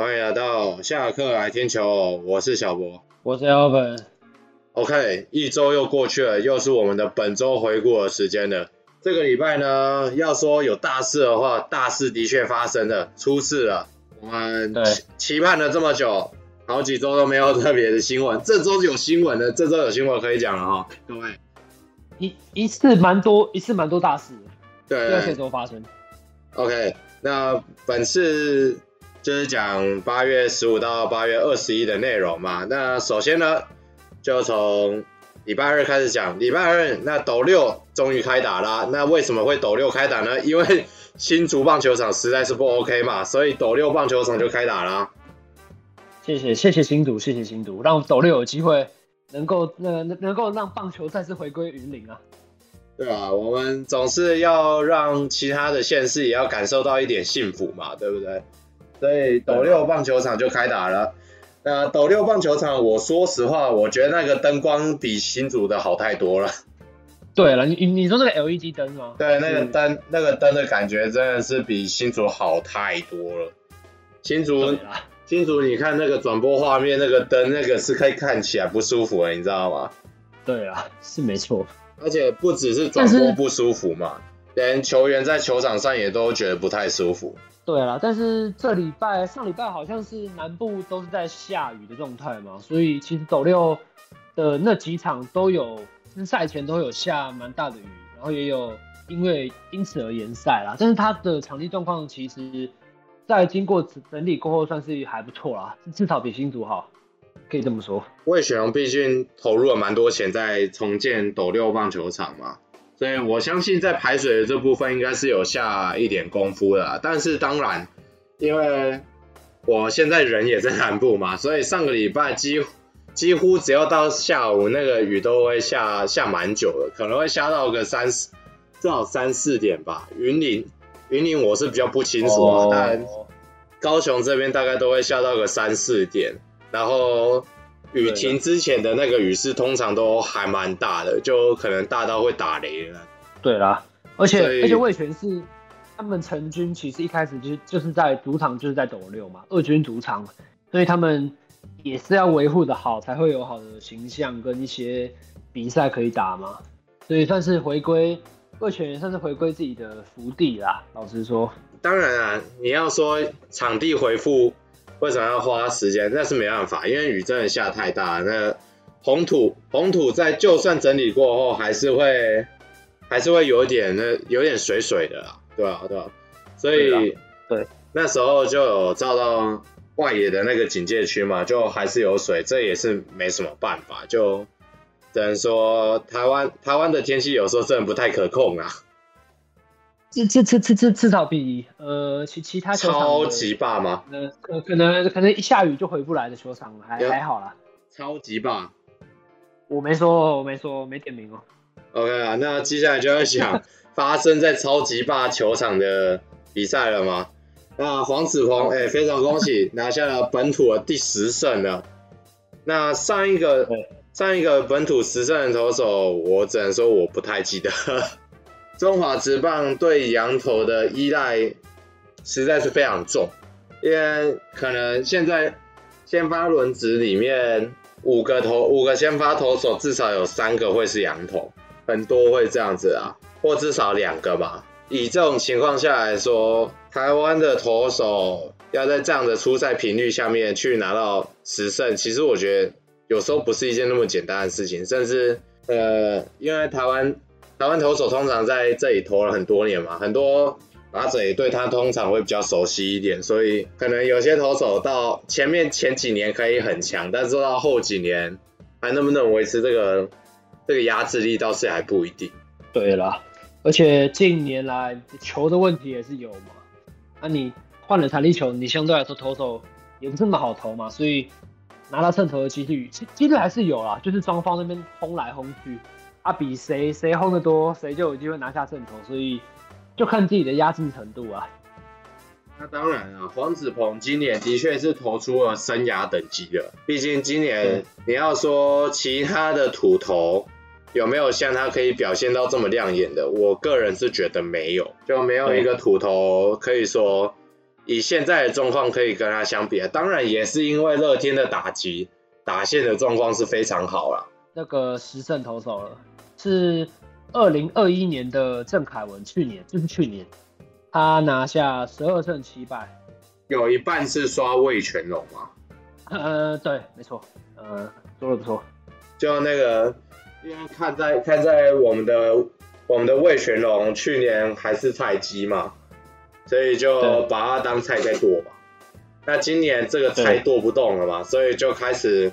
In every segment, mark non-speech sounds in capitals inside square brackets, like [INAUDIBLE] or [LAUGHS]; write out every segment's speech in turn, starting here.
欢迎来到下课来听球，我是小博，我是 Alvin。OK，一周又过去了，又是我们的本周回顾的时间了。这个礼拜呢，要说有大事的话，大事的确发生了，出事了。我们期期盼了这么久，好几周都没有特别的新闻，这周有新闻了，这周有新闻可以讲了哈，各位。一一次蛮多，一次蛮多大事。对，第二天都发生。OK，那本次就是讲八月十五到八月二十一的内容嘛。那首先呢，就从礼拜二开始讲。礼拜二，那斗六终于开打啦。那为什么会斗六开打呢？因为新竹棒球场实在是不 OK 嘛，所以斗六棒球场就开打啦。谢谢谢谢新竹，谢谢新竹，让斗六有机会能够那能能够让棒球再次回归云林啊。对啊，我们总是要让其他的县市也要感受到一点幸福嘛，对不对？所以斗六棒球场就开打了。那斗六棒球场，我说实话，我觉得那个灯光比新竹的好太多了。对了，你你说那个 LED 灯吗？对，那个灯那个灯的感觉真的是比新竹好太多了。新竹新竹，你看那个转播画面，那个灯那个是可以看起来不舒服的，你知道吗？对啊，是没错。而且不只是转播不舒服嘛，连球员在球场上也都觉得不太舒服。对啦，但是这礼拜上礼拜好像是南部都是在下雨的状态嘛，所以其实斗六的那几场都有，赛前都有下蛮大的雨，然后也有因为因此而延赛啦。但是他的场地状况其实，在经过整理过后算是还不错啦，至少比新竹好。可以这么说，魏雪龙毕竟投入了蛮多钱在重建斗六棒球场嘛，所以我相信在排水的这部分应该是有下一点功夫的啦。但是当然，因为我现在人也在南部嘛，所以上个礼拜几乎几乎只要到下午那个雨都会下下蛮久的，可能会下到个三四至少三四点吧。云林云林我是比较不清楚啊，但高雄这边大概都会下到个三四点。然后雨停之前的那个雨势通常都还蛮大的，就可能大到会打雷了。对啦，而且而且魏全是他们成军其实一开始就就是在主场就是在斗六嘛，二军主场，所以他们也是要维护的好，才会有好的形象跟一些比赛可以打嘛。所以算是回归魏全也算是回归自己的福地啦。老实说，当然啊，你要说场地回复。为什么要花时间？那是没办法，因为雨真的下太大。那红土红土在就算整理过后，还是会还是会有点那有点水水的啦，对吧？对吧？所以对那时候就有照到外野的那个警戒区嘛，就还是有水，这也是没什么办法，就只能说台湾台湾的天气有时候真的不太可控啊。这这这这这至少比呃其其他球场超级霸吗？呃可可能可能一下雨就回不来的球场还还好啦。超级霸，我没说我没说没点名哦。OK 啊，那接下来就要讲 [LAUGHS] 发生在超级霸球场的比赛了吗？那黄子鹏哎，非常恭喜拿下了本土的第十胜了。那上一个上一个本土十胜的投手，我只能说我不太记得。中华职棒对洋投的依赖实在是非常重，因为可能现在先发轮值里面五个投五个先发投手至少有三个会是洋投，很多会这样子啊，或至少两个吧。以这种情况下来说，台湾的投手要在这样的出赛频率下面去拿到十胜，其实我觉得有时候不是一件那么简单的事情，甚至呃，因为台湾。台湾投手通常在这里投了很多年嘛，很多打者也对他通常会比较熟悉一点，所以可能有些投手到前面前几年可以很强，但是到后几年还能不能维持这个这个压制力，倒是还不一定。对啦，而且近年来球的问题也是有嘛，那、啊、你换了弹力球，你相对来说投手也不是那么好投嘛，所以拿到胜投的几率，几率还是有啦，就是双方那边轰来轰去。啊，比谁谁轰的多，谁就有机会拿下胜投，所以就看自己的压制程度啊。那当然啊，黄子鹏今年的确是投出了生涯等级的，毕竟今年你要说其他的土投有没有像他可以表现到这么亮眼的，我个人是觉得没有，就没有一个土投可以说以现在的状况可以跟他相比啊，当然也是因为乐天的打击打线的状况是非常好了。那个十胜投手了，是二零二一年的郑凯文，去年就是去年，他拿下十二胜七败，有一半是刷魏全龙吗？呃，对，没错，呃，说的不错，就那个，因为看在看在我们的我们的魏全龙去年还是菜鸡嘛，所以就把它当菜在剁吧。那今年这个菜剁不动了嘛，所以就开始。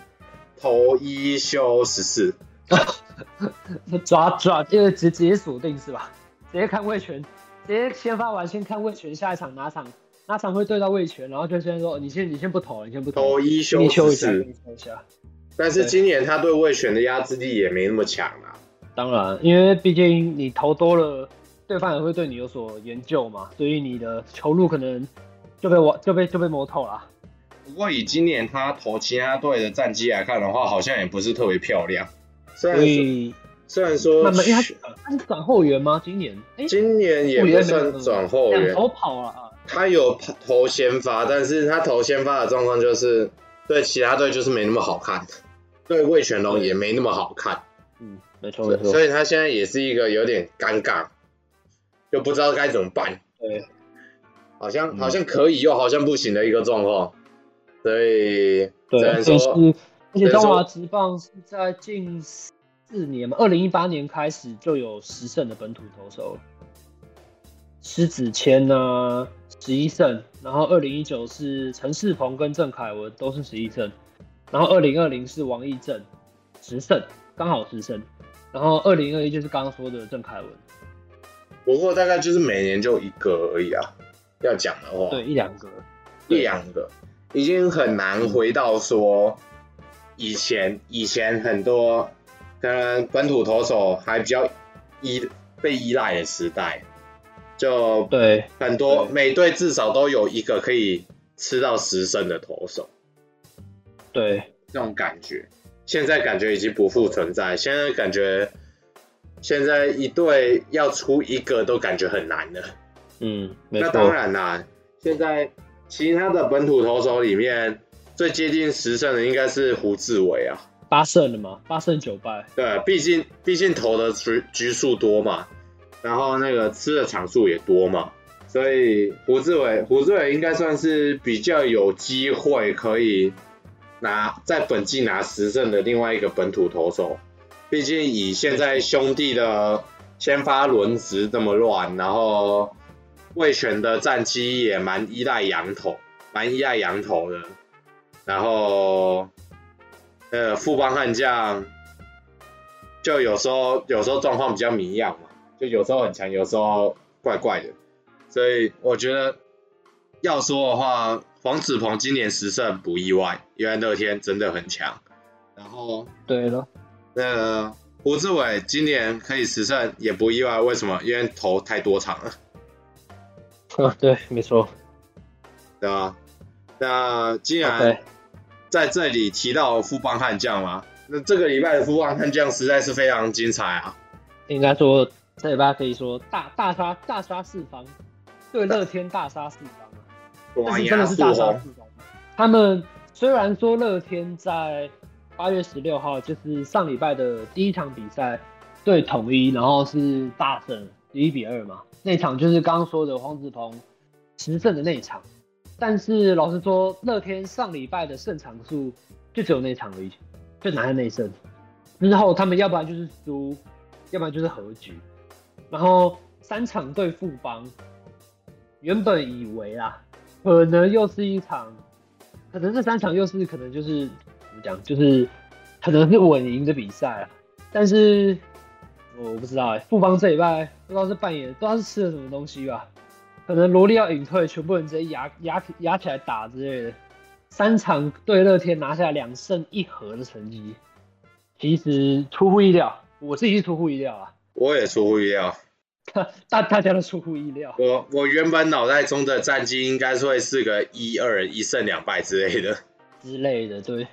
投一休十四，[LAUGHS] [LAUGHS] 抓抓就是直直接锁定是吧？直接看魏权，直接先发完先看魏权下一场哪场哪场会对到魏权，然后就先说你先你先不投，你先不投。投一休一下，但是今年他对魏权的压制力也没那么强啊。当然，因为毕竟你投多了，对方也会对你有所研究嘛，所以你的球路可能就被我就被就被摸透了。不过以今年他投其他队的战绩来看的话，好像也不是特别漂亮。虽然说，虽然说，他是他是转后援吗？今年？今年也不算转后援，两头跑了啊。他有投先发，但是他投先发的状况就是对其他队就是没那么好看，对魏全龙也没那么好看。嗯，没错没错。所以他现在也是一个有点尴尬，就不知道该怎么办。对，好像好像可以，又好像不行的一个状况。所以，对，而且是，而且中华职棒是在近四年嘛，二零一八年开始就有十胜的本土投手，施子谦呢十一胜，然后二零一九是陈世鹏跟郑凯文都是十一胜，然后二零二零是王义正十胜，刚好十胜，然后二零二一就是刚刚说的郑凯文，不过大概就是每年就一个而已啊，要讲的话，对，一两个，一两个。已经很难回到说以前，以前很多可能本土投手还比较依被依赖的时代，就对很多每队至少都有一个可以吃到十胜的投手，对这种感觉，现在感觉已经不复存在。现在感觉现在一队要出一个都感觉很难了。嗯，那当然啦，现在。其他的本土投手里面，最接近十胜的应该是胡志伟啊，八胜了嘛，八胜九败。对，毕竟毕竟投的局局数多嘛，然后那个吃的场数也多嘛，所以胡志伟胡志伟应该算是比较有机会可以拿在本季拿十胜的另外一个本土投手。毕竟以现在兄弟的先发轮值这么乱，然后。味全的战绩也蛮依赖羊头，蛮依赖羊头的。然后，呃，富邦悍将就有时候有时候状况比较迷样嘛，就有时候很强，有时候怪怪的。所以我觉得要说的话，黄子鹏今年十胜不意外，因为乐天真的很强。然后，对了，那个胡志伟今年可以十胜也不意外，为什么？因为投太多场了。啊，对，没错，对吧？那既然在这里提到富邦悍将吗，那这个礼拜的富邦悍将实在是非常精彩啊！应该说这礼拜可以说大大杀大杀四方，对乐天大杀四方啊！但是真的是大杀四方。他们虽然说乐天在八月十六号就是上礼拜的第一场比赛对统一，然后是大胜十一比二嘛。那场就是刚刚说的黄子鹏十胜的那场，但是老实说，乐天上礼拜的胜场数就只有那场而已，就拿下那胜。之后他们要不然就是输，要不然就是和局。然后三场对富邦，原本以为啦，可能又是一场，可能这三场又是可能就是怎么讲，就是可能是稳赢的比赛啊，但是。我不知道哎、欸，富邦这礼拜不知道是扮演，不知道是吃了什么东西吧？可能萝莉要隐退，全部人直接压压压起来打之类的。三场对乐天拿下两胜一和的成绩，其实出乎意料，我自己是出乎意料啊。我也出乎意料，[LAUGHS] 大大家都出乎意料。我我原本脑袋中的战绩应该是会是个一二一胜两败之类的 [LAUGHS] 之类的，对。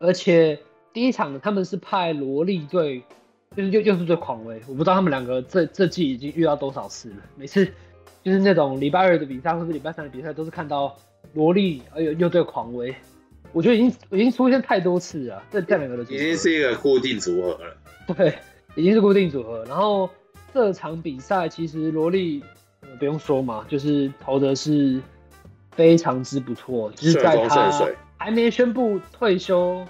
而且第一场他们是派萝莉队。就是又又是对狂威，我不知道他们两个这这季已经遇到多少次了。每次就是那种礼拜二的比赛或是礼拜三的比赛，都是看到萝莉，哎呦又对狂威，我觉得已经已经出现太多次了，这这两个的已经是一个固定组合了。对，已经是固定组合。然后这场比赛其实萝莉、呃、不用说嘛，就是投的是非常之不错，就是在他还没宣布退休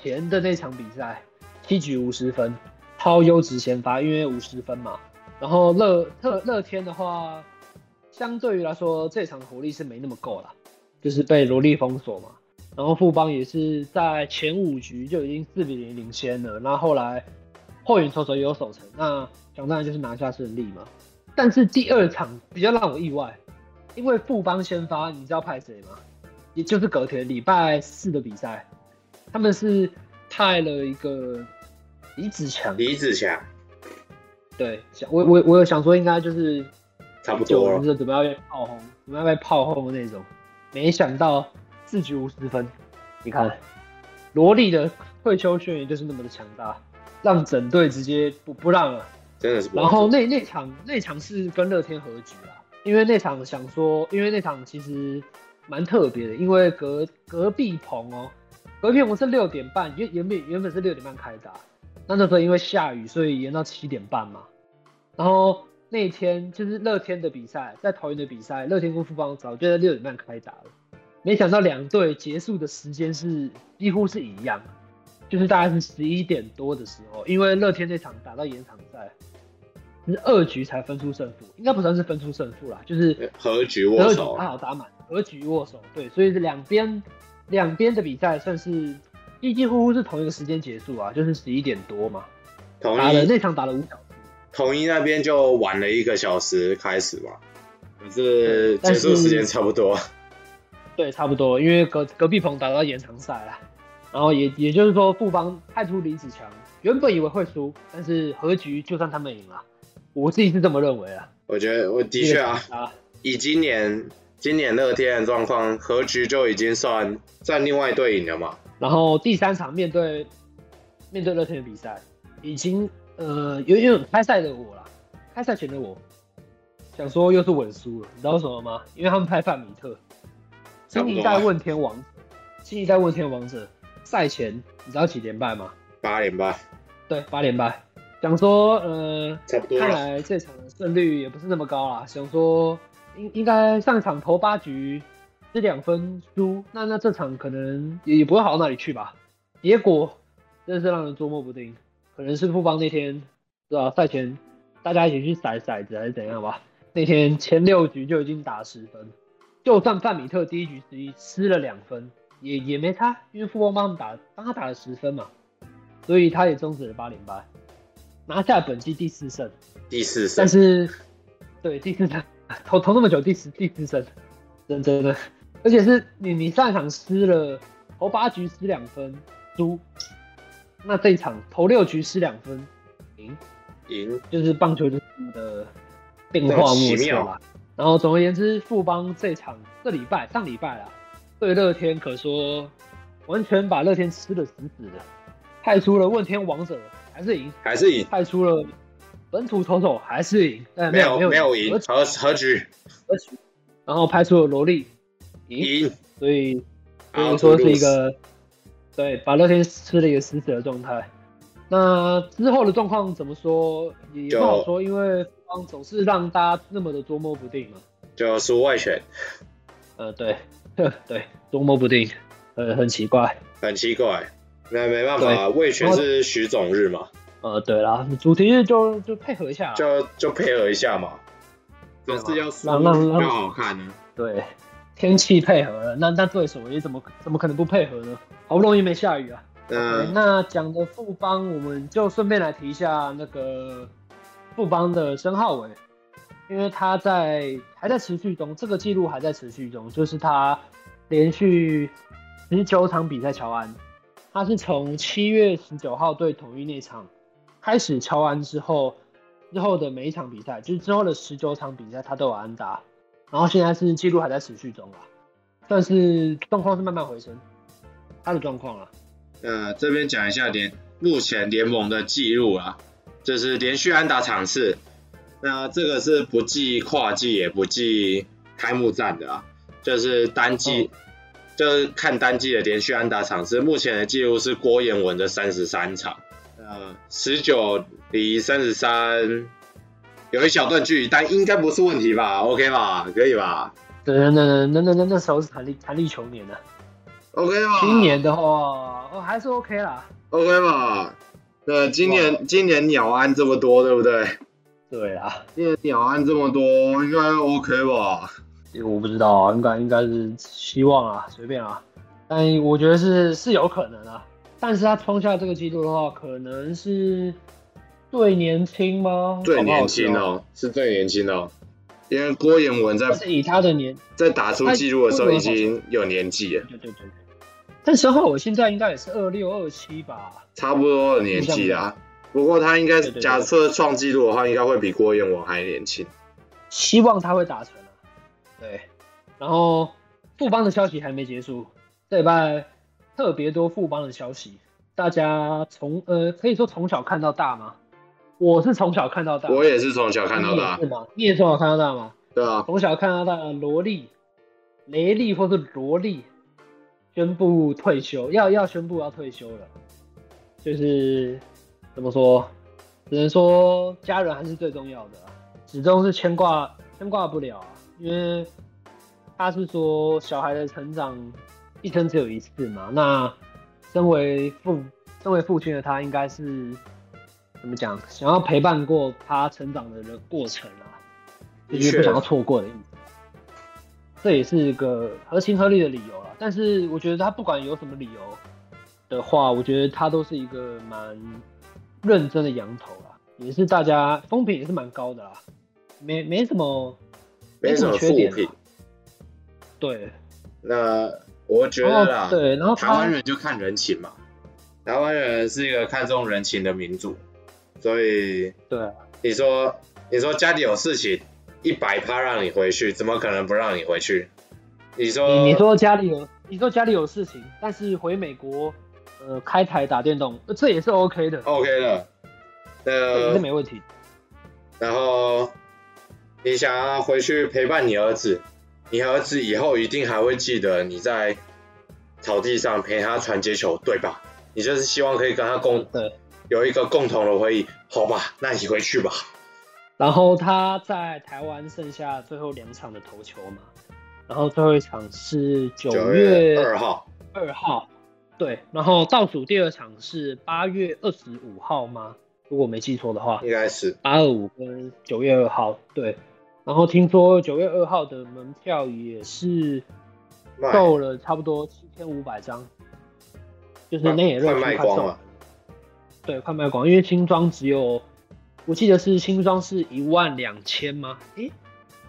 前的那场比赛，七局五十分，超优质先发，因为五十分嘛。然后乐特乐天的话，相对于来说，这场火力是没那么够了，就是被罗力封锁嘛。然后富邦也是在前五局就已经四比零领先了，那后来后援投手也有守成，那想当然就是拿下胜利嘛。但是第二场比较让我意外，因为富邦先发，你知道派谁吗？也就是隔天礼拜四的比赛，他们是派了一个李子强。李子强，对，我我我有想说应该就是差不多了，就是准备要被炮轰，准备要被炮轰的那种，没想到四局五十分，你看罗莉的退休宣言就是那么的强大，让整队直接不不让了，真的是。然后那那场那场是跟乐天和局啊，因为那场想说，因为那场其实。蛮特别的，因为隔隔壁棚哦，隔壁棚是六点半，原原本原本是六点半开打，那那时候因为下雨，所以延到七点半嘛。然后那天就是乐天的比赛，在桃园的比赛，乐天跟富邦早就在六点半开打了，没想到两队结束的时间是几乎是一样，就是大概是十一点多的时候，因为乐天这场打到延长赛。是二局才分出胜负，应该不算是分出胜负啦，就是和局握手，刚好打满，和局握手，对，所以是两边两边的比赛算是几几乎乎是同一个时间结束啊，就是十一点多嘛，打了那场打了五小时，统一那边就晚了一个小时开始嘛，可是结束时间差不多，对，差不多，因为隔隔壁棚打到延长赛了，然后也也就是说富邦派出李子强，原本以为会输，但是和局就算他们赢了。我自己是这么认为啊，我觉得我的确啊，啊，以今年今年乐天的状况，和局就已经算占另外一队赢了嘛。然后第三场面对面对乐天的比赛，已经呃有有开赛的我啦，开赛前的我想说又是稳输了，你知道为什么吗？因为他们派范米特，新一代问天王，新一代问天王者，赛前你知道几连败吗？八连败，对，八连败。想说，呃，差不多看来这场的胜率也不是那么高啦。想说，应应该上场投八局是两分输，那那这场可能也也不会好到哪里去吧。结果真是让人捉摸不定，可能是富邦那天是吧？赛前大家一起去骰骰子还是怎样吧？那天前六局就已经打十分，就算范米特第一局十一失了两分，也也没差，因为富邦帮他们打，帮他打了十分嘛，所以他也终止了八连败。拿下本季第四胜，第四胜，但是对第四胜投投那么久，第四第四胜，真真的，而且是你你上一场失了投八局失两分输，那这一场投六局失两分赢赢，就是棒球就是的变化莫测嘛。然后总而言之，富邦这场这礼拜上礼拜啊，对乐天可说完全把乐天吃的死死的，派出了问天王者。还是赢，还是赢，派出了本土投手，还是赢，但没有没有赢，何何局，何局，然后派出了萝莉，赢，所以可以说是一个对把乐天吃了一个死死的状态。那之后的状况怎么说也不好说，因为富邦总是让大家那么的捉摸不定嘛。就输外选，呃，对，对，捉摸不定，呃，很奇怪，很奇怪。那没办法，味全是徐总日嘛。呃，对啦，主题日就就配合一下，就就配合一下嘛。总是要让让让好看呢。对，天气配合了，那那对手也怎么怎么可能不配合呢？好不容易没下雨啊。嗯。Okay, 那讲的富邦，我们就顺便来提一下那个富邦的申浩伟，因为他在还在持续中，这个记录还在持续中，就是他连续十九场比赛敲安。他是从七月十九号对统一那场开始敲安之后，之后的每一场比赛，就是之后的十九场比赛，他都有安打。然后现在是记录还在持续中啊，但是状况是慢慢回升，他的状况啊。呃，这边讲一下联目前联盟的记录啊，就是连续安打场次，那这个是不计跨季也不计开幕战的啊，就是单季，哦、就是看单季的连续安打场次，目前的记录是郭彦文的三十三场，呃，十九离三十三，有一小段距离，但应该不是问题吧？OK 吧？可以吧？对，那那那那那那时候是弹力弹力球年的，OK 吧？今年的话，哦还是 OK 啦，OK 吧？对今年今年鸟安这么多，对不对？对啊，今年鸟安这么多，应该 OK 吧？我不知道啊，应该应该是希望啊，随便啊。但我觉得是是有可能啊。但是他创下这个记录的话，可能是最年轻吗？最年轻哦，是最年轻哦。因为郭彦文在是以他的年在打出纪录的时候已经有年纪了。对对对对。但申皓玮现在应该也是二六二七吧？差不多的年纪啊。不过他应该假设创纪录的话，应该会比郭彦文还年轻。希望他会达成啊。对。然后富邦的消息还没结束，这礼拜特别多富邦的消息，大家从呃可以说从小看到大吗？我是从小看到大，我也是从小看到大，是吗？你也从小看到大吗？对啊，从小看到大的罗力、雷力或是萝莉宣布退休，要要宣布要退休了，就是怎么说？只能说家人还是最重要的，始终是牵挂牵挂不了啊，因为他是说小孩的成长一生只有一次嘛，那身为父身为父亲的他应该是。怎么讲？想要陪伴过他成长的人过程啊，就是不想要错过的意思。这也是一个合情合理的理由啊。但是我觉得他不管有什么理由的话，我觉得他都是一个蛮认真的羊头啦，也是大家风评也是蛮高的啦，没没什么没什么缺点。对，那我觉得啦，对，然后台湾人就看人情嘛，台湾人是一个看重人情的民族。所以，对，你说，你说家里有事情，一百趴让你回去，怎么可能不让你回去？你说，你，你说家里有，你说家里有事情，但是回美国，呃，开台打电动，这也是 OK 的，OK 的，呃，这没问题。然后，你想要回去陪伴你儿子，你儿子以后一定还会记得你在草地上陪他传接球，对吧？你就是希望可以跟他共对。有一个共同的回忆，好吧，那你回去吧。然后他在台湾剩下最后两场的投球嘛，然后最后一场是九月二号，二号，对，然后倒数第二场是八月二十五号吗？如果没记错的话，应该是八二五跟九月二号，对。然后听说九月二号的门票也是够了，差不多七千五百张，就是那也热卖光了。对，快卖光，因为新装只有，我记得是新装是一万两千吗？诶，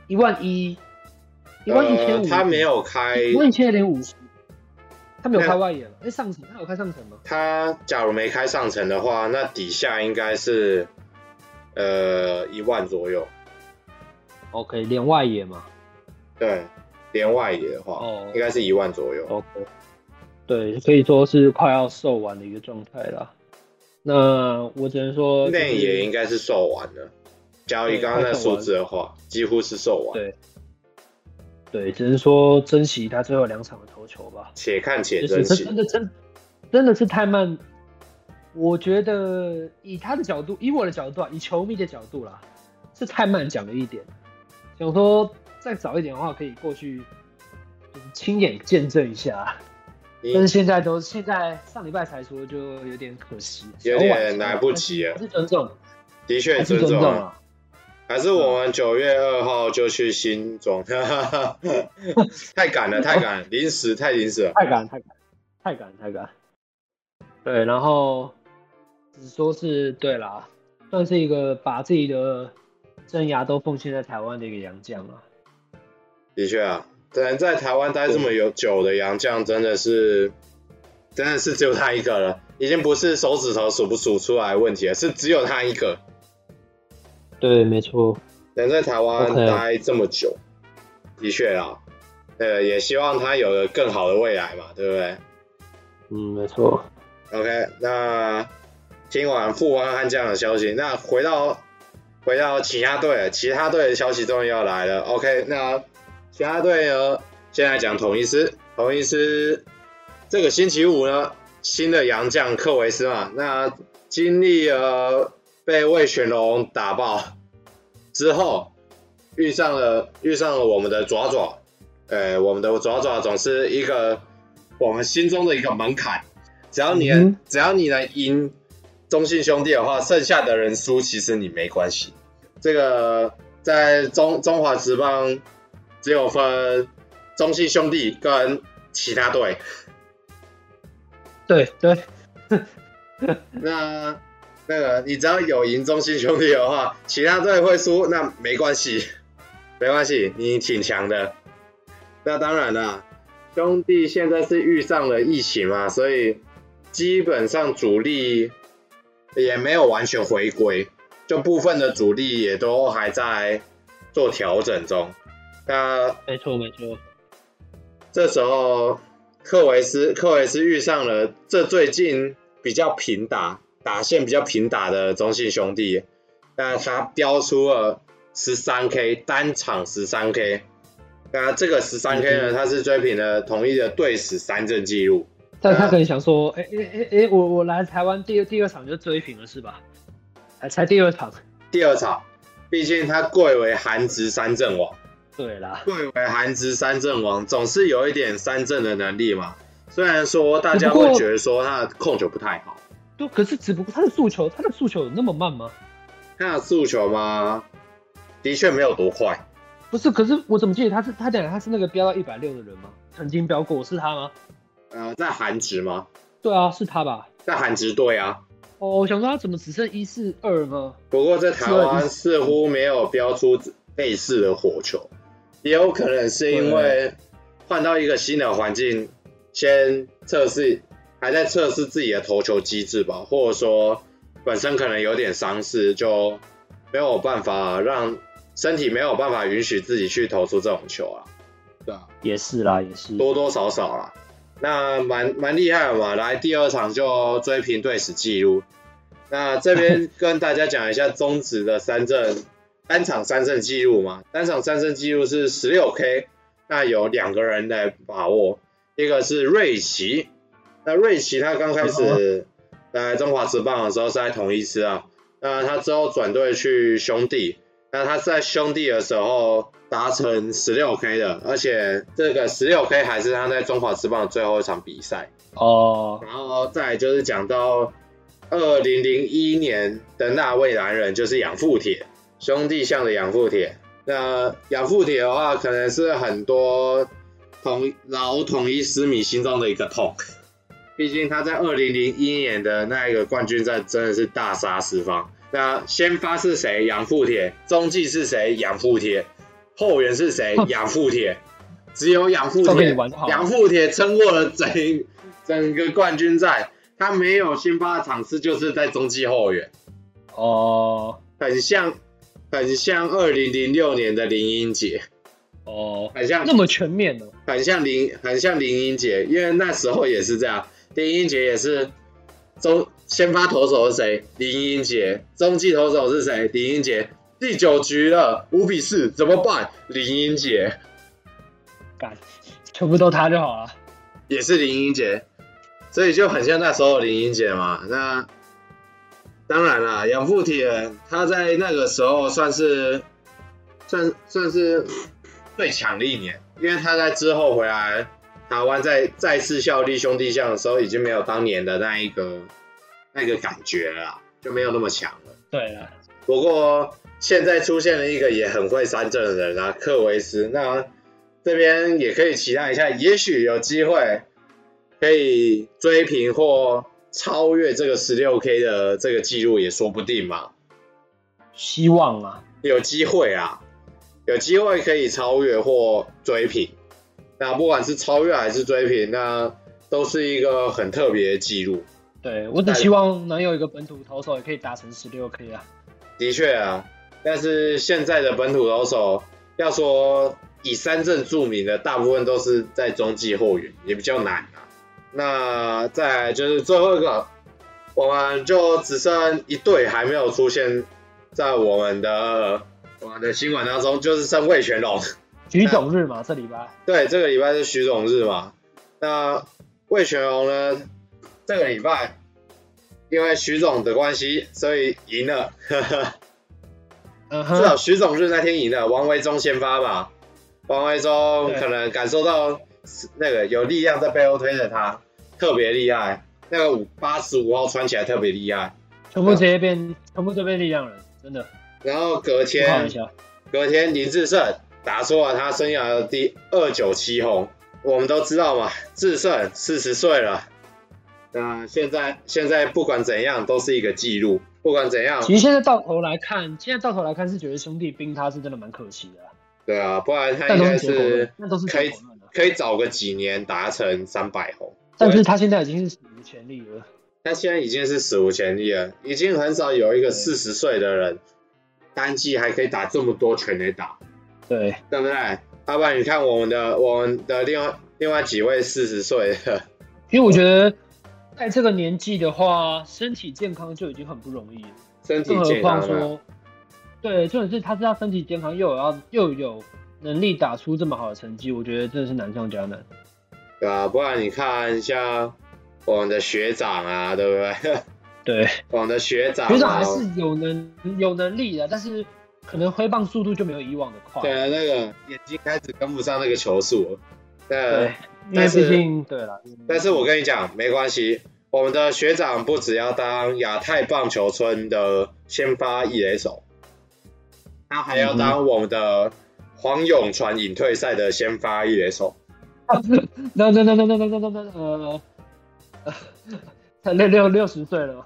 一万一，一万一千五。他没有开。一万一千零五十。他没有开外野了。哎，上层他有开上层吗？他假如没开上层的话，那底下应该是，呃，一万左右。OK，连外野嘛。对，连外野的话，哦，应该是一万左右。OK。对，可以说是快要售完的一个状态了。那我只能说，内野应该是售完了。假如以刚刚那数字的话，几乎是售完。对，对，只能说珍惜他最后两场的投球吧。且看且珍惜。真的真真的是太慢。我觉得以他的角度，以我的角度啊，以球迷的角度啦，是太慢讲了一点。想说再早一点的话，可以过去亲眼见证一下。但是现在都现在上礼拜才说，就有点可惜，有点来不及了。还是尊重，的确尊重啊。还是我们九月二号就去新庄，[LAUGHS] 太赶了，太赶，临时太临时了，太赶太赶太赶太赶。对，然后只说是对啦，算是一个把自己的生涯都奉献在台湾的一个洋将啊。的确啊。能在台湾待这么有久的杨将，真的是，真的是只有他一个了，已经不是手指头数不数出来的问题了，是只有他一个。对，没错。能在台湾待这么久.的确啊，呃，也希望他有个更好的未来嘛，对不对？嗯，没错。OK，那听完富邦悍将的消息，那回到回到其他队，其他队的消息终于要来了。OK，那其他队呢？现在讲统一师，统一师这个星期五呢，新的洋将克维斯嘛，那经历了被魏全龙打爆之后，遇上了遇上了我们的爪爪，呃，我们的爪爪总是一个我们心中的一个门槛，只要你、嗯、只要你能赢中信兄弟的话，剩下的人输其实你没关系。这个在中中华职棒只有分中信兄弟跟其他队。对对，[LAUGHS] 那那个你只要有赢中信兄弟的话，其他队会输那没关系，[LAUGHS] 没关系，你挺强的。那当然啦，兄弟现在是遇上了疫情嘛，所以基本上主力也没有完全回归，就部分的主力也都还在做调整中。那没错没错，这时候。克维斯，克维斯遇上了这最近比较平打，打线比较平打的中信兄弟，那他飙出了十三 K 单场十三 K，那这个十三 K 呢，他是追平了统一的队史三阵记录。但他可能想说，哎哎哎哎，我我来台湾第二第二场就追平了是吧？才才第二场，第二场，毕竟他贵为韩职三阵王。对啦，贵为韩职三振王，总是有一点三振的能力嘛。虽然说大家会觉得说他的控球不太好，对，可是只不过他的速球，他的速球有那么慢吗？他的速球吗？的确没有多快。不是，可是我怎么记得他是他讲他是那个飙到一百六的人吗？曾经飙过是他吗？呃，在韩职吗？对啊，是他吧？在韩职队啊。哦，我想说他怎么只剩一四二呢？不过在台湾似乎没有飙出类似的火球。也有可能是因为换到一个新的环境，先测试，还在测试自己的投球机制吧，或者说本身可能有点伤势，就没有办法让身体没有办法允许自己去投出这种球啊。对啊，也是啦，也是多多少少啦。那蛮蛮厉害的嘛，来第二场就追平队史记录。那这边跟大家讲一下中职的三振。单场三胜记录嘛，单场三胜记录是十六 K，那有两个人来把握，一个是瑞奇，那瑞奇他刚开始来中华职棒的时候是在统一狮啊，那他之后转队去兄弟，那他在兄弟的时候达成十六 K 的，而且这个十六 K 还是他在中华职棒的最后一场比赛。哦，然后再来就是讲到二零零一年的那位男人就是养父铁。兄弟象的养父铁，那养父铁的话，可能是很多统老统一思米心中的一个痛，毕竟他在二零零一年的那一个冠军战真的是大杀四方。那先发是谁？养父铁。中继是谁？养父铁。后援是谁？养父铁。只有养父铁，养父铁撑过了整整个冠军战，他没有先发的场次，就是在中继后援。哦，很像。很像二零零六年的林英杰，哦，很像那么全面哦，很像林，很像林英杰，因为那时候也是这样，林英杰也是中先发投手是谁？林英杰，中继投手是谁？林英杰，第九局了，五比四，怎么办？林英杰，干，全部都他就好了，也是林英杰，所以就很像那时候林英杰嘛，那。当然啦，养父铁他在那个时候算是算算是最强的一年，因为他在之后回来台湾再再次效力兄弟象的时候，已经没有当年的那一个那个感觉了啦，就没有那么强了。对啊，不过现在出现了一个也很会三振的人啊，克维斯，那这边也可以期待一下，也许有机会可以追平或。超越这个十六 K 的这个记录也说不定嘛，希望啊，有机会啊，有机会可以超越或追平。那不管是超越还是追平，那都是一个很特别的记录。对，我只希望能有一个本土投手也可以达成十六 K 啊。的确啊，但是现在的本土投手要说以三振著名的，大部分都是在中继后援，也比较难啊。那再就是最后一个，我们就只剩一队还没有出现在我们的我们的新闻当中，就是剩魏全龙。徐总日嘛，这礼拜。对，这个礼拜是徐总日嘛。那魏全龙呢？这个礼拜因为徐总的关系，所以赢了。呵呵。Uh huh. 至少徐总日那天赢了，王维忠先发嘛。王维忠可能感受到那个有力量在背后推着他，特别厉害。那个五八十五号穿起来特别厉害，全部直接变，全部都变力量人，真的。然后隔天，隔天林志胜打出了他生涯的第二九七轰。我们都知道嘛，志胜四十岁了，那现在现在不管怎样都是一个记录，不管怎样。其实现在到头来看，现在到头来看是觉得兄弟兵他是真的蛮可惜的。对啊，不然他应该是可以可以早个几年达成三百红。但是他现在已经是史无前例了。他现在已经是史无前例了，已经很少有一个四十岁的人单季还可以打这么多全垒打。对，对不对？要不然你看我们的我们的另外另外几位四十岁的，因为我觉得在这个年纪的话，身体健康就已经很不容易了。身体健康，更何况说，对，就是他知道身体健康，又有要又有能力打出这么好的成绩，我觉得真的是难上加难。对啊，不然你看像我们的学长啊，对不对？对，[LAUGHS] 我们的学长，学长还是有能有能力的，但是可能挥棒速度就没有以往的快。对啊，那个眼睛开始跟不上那个球速。对，但是对了，但是我跟你讲，没关系，我们的学长不只要当亚太棒球村的先发一垒手，他还要当我们的黄永传隐退赛的先发一垒手。[LAUGHS] 那那那那那那那那呃，他六六六十岁了。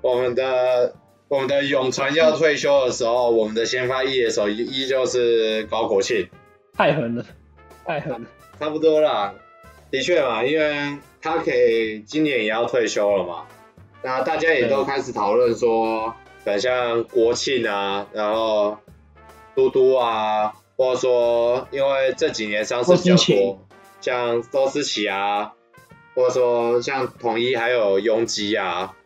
我们的我们的永传要退休的时候，我们的先发一垒手依依旧是高国庆。太狠了，太狠了。差不多啦，的确嘛，因为他可以今年也要退休了嘛。那大家也都开始讨论说，等像国庆啊，然后嘟嘟啊，或者说因为这几年伤势比较多。像周思齐啊，或者说像统一还有拥挤啊，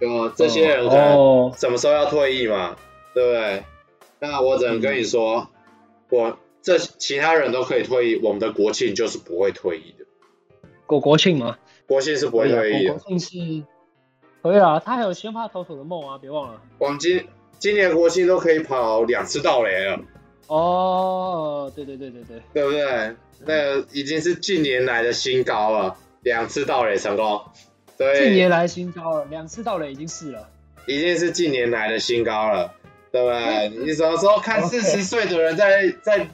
就这些人可能什么时候要退役嘛，对不对？那我只能跟你说，我这其他人都可以退役，我们的国庆就是不会退役的。国国庆吗？国庆是不会退役的。国庆是可以啊，他还有先发投手的梦啊，别忘了。我们今今年国庆都可以跑两次道垒了。哦，对对对对对，对不对？那个已经是近年来的新高了，两次盗垒成功。对，近年来新高了，两次盗垒已经是了，已经是近年来的新高了，对不对？你什么时候看四十岁的人在在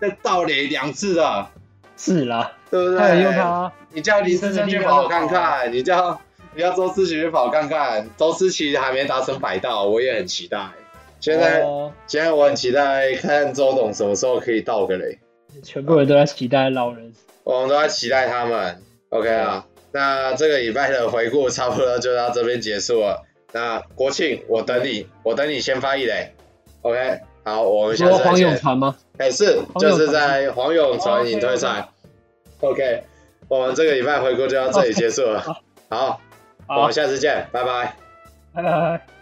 在盗垒两次的？是啦，对不对？他用他，你叫林智胜去跑看看，你叫你叫周思琪去跑看看，周思琪还没达成百道，我也很期待。现在、哦、现在我很期待看周董什么时候可以到个雷。全部人都在期待老人，我们都在期待他们。OK 啊，那这个礼拜的回顾差不多就到这边结束了。那国庆我等你，我等你先发一垒。OK，好，我们下次再见。黄永传吗？哎、欸，是，就是在黄永传引退赛。OK，我们这个礼拜回顾就到这里结束了。好，好，我们下次见，拜拜。拜拜。